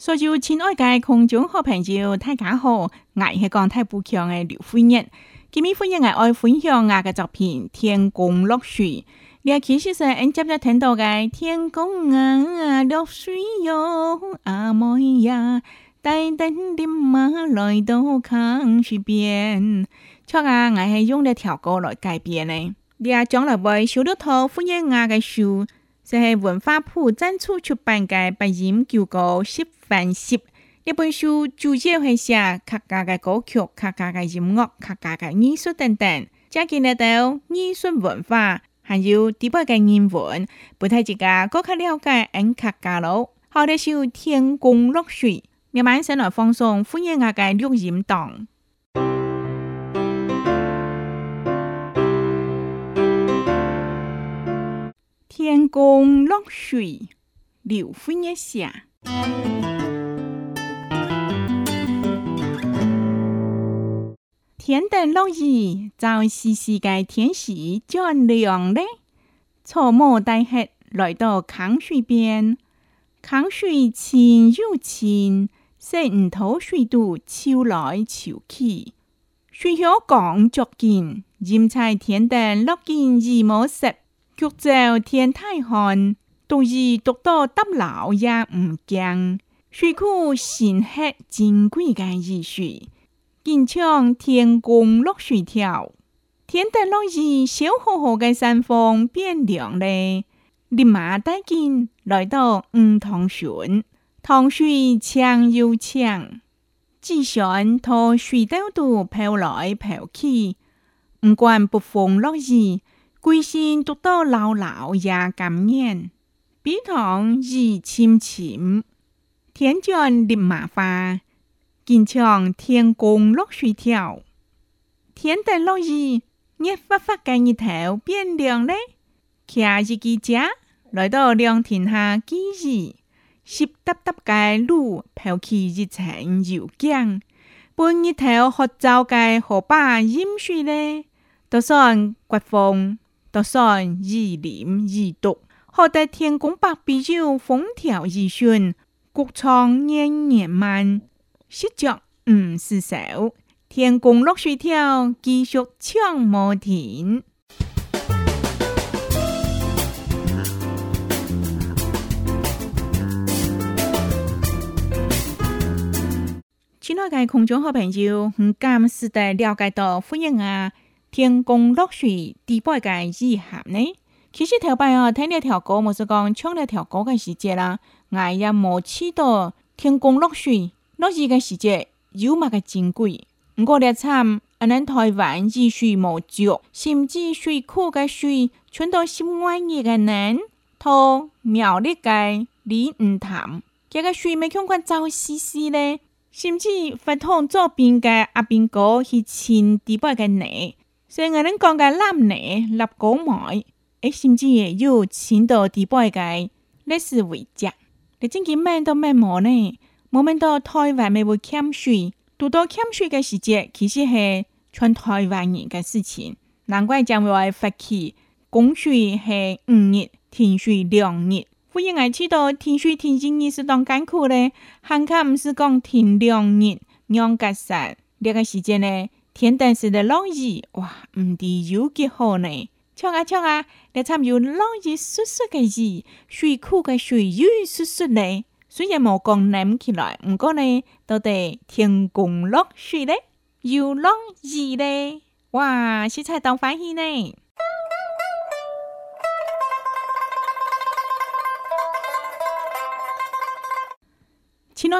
说句亲爱的空中好朋友，大家好，我是刚太不强的刘欢欣。今天欢迎我爱分享我的作品《天公落水》。你啊，其实说，俺接只听到的《天公啊落水哟，阿妹呀，等等的嘛来到康西边。确啊，我是用咧条歌来改编的。你啊，讲了不，小朵朵，欢迎我的树。即系文化部赞助出版嘅《白人九歌十番十》呢本书主要系写客家嘅歌曲、客家嘅音乐、客家嘅艺术等等，正见得到艺术文化，还有地方嘅人文。不太即刻过去了解安客家咯。好，呢首《天公落水》，你晚适来放松、欢迎我嘅录音档。天公落水，留分一下。天灯落雨，早是世界天时转凉了。草暮大黑，来到坑水边，坑水清又清，石鱼头水肚抽来抽去，水小刚捉见，人才天灯落见日毛石。曲照天太寒，冬日独到搭楼也唔惊。水库晨黑珍贵嘅鱼水，近窗天空落水条。天得落雨，小河河嘅山峰变凉嘞。立马带劲来到五塘泉，塘水清又清，只想托水兜到飘来飘去。唔管不风落雨。归心独到老老也干眼，比汤热清清，天降立麻花，近瞧天公落水跳，天地落雨，热发发个日头变凉嘞。骑一己家，来到凉亭下几日，湿哒哒介露飘起一层油浆。半日头喝早介河坝饮水嘞，都算刮风。大山疑林疑独，何得天公白鼻揪？风调雨顺，国昌年年满。十句，嗯，是首。天公落水跳，继续抢不停。亲爱的观众好朋友，你刚时得了解到福永啊？天公落水，地八个雨下呢？其实头摆啊，听了条歌，无是讲唱了条歌个时节啦，我也无知到天公落水，落雨个时节有嘛个珍贵。不过了惨，阿咱台湾雨水无足，甚至水库个水全都是湾日个人，头庙里个李文堂，这个水未看看早死死呢，甚至佛堂左边个阿边哥是亲地八个你。所以我哋讲嘅冷呢，立冬末，甚至也有前到第二个，才是会着。你近期咩都咩冇呢？冇乜到台湾未会欠水，遇到欠水嘅时节，其实是全台湾人嘅事情。难怪将会会发起供水系五日停水两日。我哋去到停水停水日是当艰苦咧，但卡唔是讲停两日两日实呢个时间呢？天灯市的浪屿，哇，唔的有几好呢！瞧啊瞧啊，那参有浪屿叔叔个屿，水库个水又叔叔嘞。虽然冇讲黏起来，唔过呢都得天公落水呢，有浪屿呢，哇，是才当发现呢。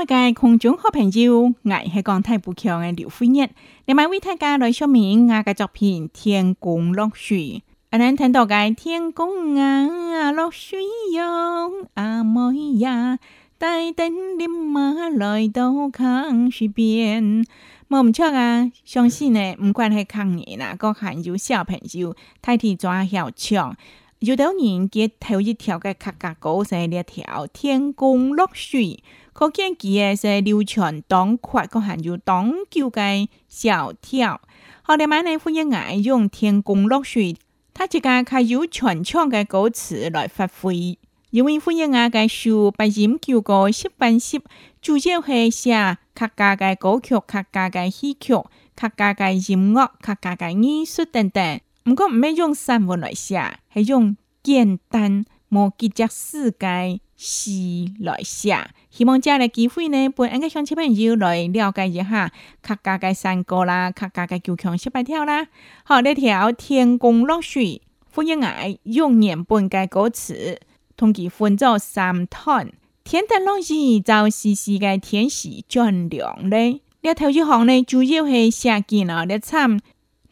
界空中好朋友，我系讲东台步桥嘅刘飞杰。下面为大家来说明我嘅作品《天宫落水》。阿南听到嘅《天宫啊落水》哟，阿妹呀，带等你妈来到康水边。冇唔错啊，相信呢，唔管系康年啊，个汉有小朋友，代替抓小强。有多年嘅头一条嘅卡卡歌，写了一条《天宫落水》。可见，其也是流传当快，个喊做“当旧”的小调。后来买来富一爱用天宫落水，他一家开有全唱嘅歌词来发挥，因为富一爱嘅书不仅教个十分事，主要系写客家嘅歌曲、客家嘅戏曲、客家嘅音乐、客家嘅艺术等等。不过唔要用散文来写，系用简单莫记脚世界。是来下，希望今日机会呢，帮俺个乡亲朋友来了解一下客家嘅山歌啦，客家嘅九腔十八调啦。好，来条天公落水，欢迎爱用年本嘅歌词，通佮分做三段。天公落雨，就是世界天时转凉咧。列头一行呢，主要系写见日嘅惨。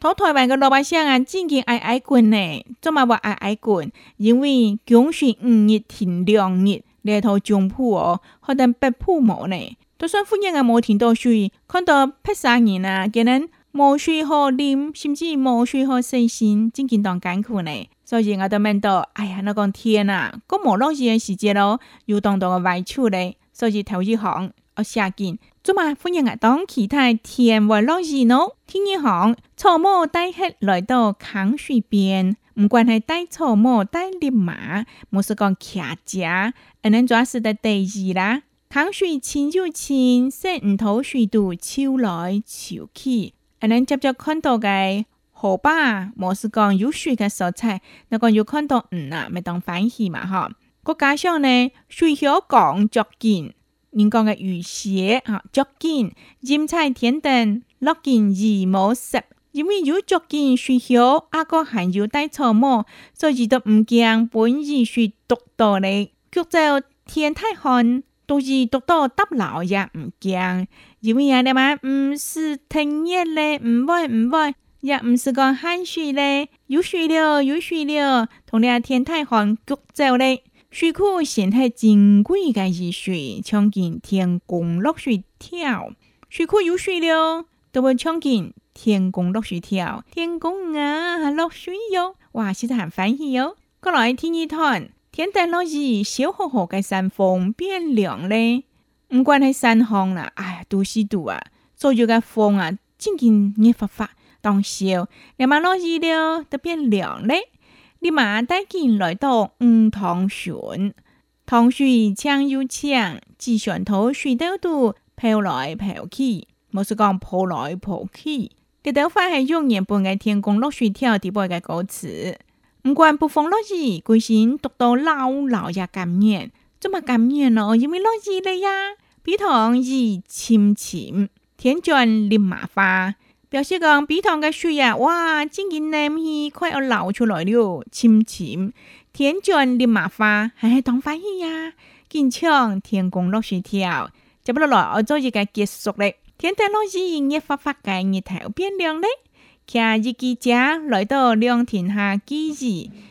台湾个老百姓啊，真经爱挨滚呢！怎么话爱挨滚？因为降水五日停两日，嚟到漳浦，好能白浦冇呢。就算富人啊，冇停到水，看到批三人啊，竟然冇水好啉，甚至冇水喝，身心真经当艰苦呢。所以我都问到，哎呀，那讲天啊，个冇落雨嘅时节咯，有当当个外出嘞。所以头一行我先见。做乜？我迎要当其他天外落意农？天日行，草帽带起来到康水边，唔管系带草帽带绿马，冇是讲客家，你能要是得得意啦！康水清就清，四五头水肚潮来潮去，你能接着看到嘅河坝，冇是讲有水嘅蔬菜，你讲有看到鱼啊？咪当欢喜嘛？哈！再家上呢，水小港脚健。人讲嘅雨鞋啊，脚尖、尖菜田等落紧二毛十，因为有脚尖水小，阿哥还有带草帽，所以都唔惊本意是独到咧，脚臭天太旱，都是独到耷老也唔惊。因为阿叻妈唔是天热咧，唔会唔会，也唔是讲汗水咧，有水了有水了，同你阿天太旱脚臭咧。水库现在珍贵的是水，抢进天宫落水跳。水库有水了，都要抢进天宫落水跳。天宫啊，落水哟！哇，现在很欢喜哟，过来听一段。天台落雨，小河河的山峰变凉嘞。唔管系山峰啦，哎呀，都是多啊，左右嘅风啊，渐渐热发发，当笑，两万落雨了，都变凉嘞。立马带剑来到五塘村，塘水长又长，自船头水兜兜飘来飘去，冇是讲泼来泼去。这段话系用原本嘅天宫落水跳第八嘅歌词，唔管不风落雨，鬼神读到老老也甘愿，做么甘愿咯？因为落雨了呀，比塘鱼浅浅，天转立马花。表示讲，陂塘嘅水啊，哇，晶莹难去，快要流出来了。深深田转染马花，还唉，同花儿呀，坚强，天公落雪条，接不落来，我早已经结束咧。天田老师，一发发嘅日头变亮咧，骑机车来到凉亭下机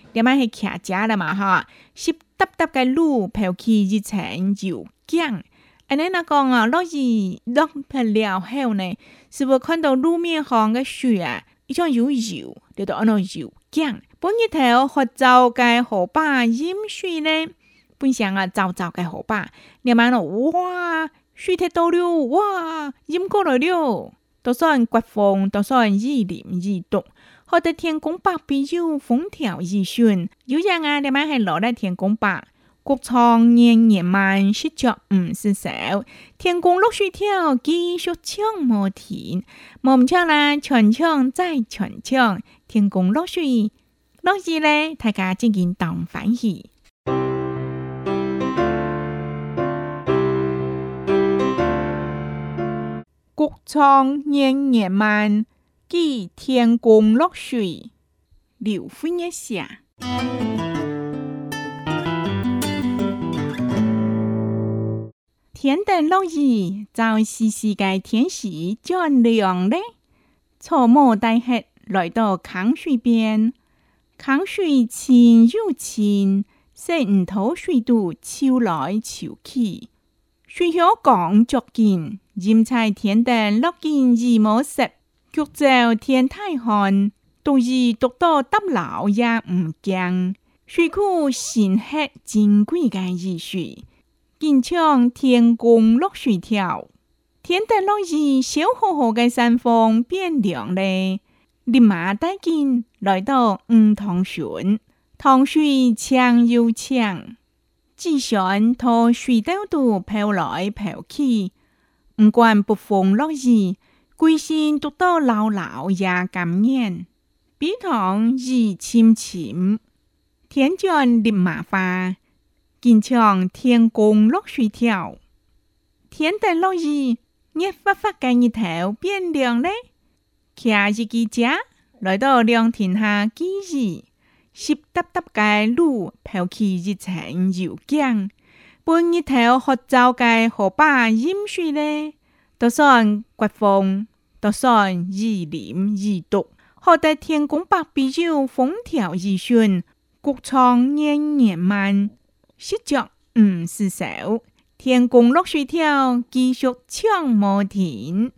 二，点解系骑车啦嘛？哈，湿答答嘅路飘起一层油浆。安尼那讲啊，落雨落平了后呢，是无看到路面上的雪，伊种油油，就到安喏油僵。半日头福走嘅河坝淹水呢，本想啊，走走嘅河坝，你睇咯，哇，水太多了，哇，淹过来了，就算刮风，就算雨淋雨冻，吓得天空白，啤有风调雨顺，有人啊你买还落来天空白。国昌年年满，十脚唔是少。天公落水跳，继续唱冇停。冇唔唱啦，全唱再全唱。天公落水，落雨咧，大家静静当反戏。谷仓年年满，记天公落水，留分一下。田地落雨，早起世界天时转亮嘞。草木带黑，来到坑水边，坑水清又清，石鱼头水肚秋来秋去。水乡刚足见，人才田地落见一毛石，却遭天太旱，独日独到得老也唔惊。水库深黑，珍贵的雨水。近瞧，天宫落水条，天得落日，小呵呵的山峰变凉嘞。立马带劲来到五塘泉，塘水清又清，只想托水兜兜飘来飘去。唔管不风落日，归心独到老老也感念。碧塘日清清，天庄立马花。近瞧，天公落水跳。天在落雨，你发发盖日头变凉嘞。骑气极家来到凉亭下避雨，湿哒哒盖路飘起一层油浆。半日头喝早盖河坝饮水嘞，都算刮风，都算雨淋雨冻，好在天公百比酒风调雨顺，谷仓年年满。十脚，五失手，天宫落水跳，继续唱毛停。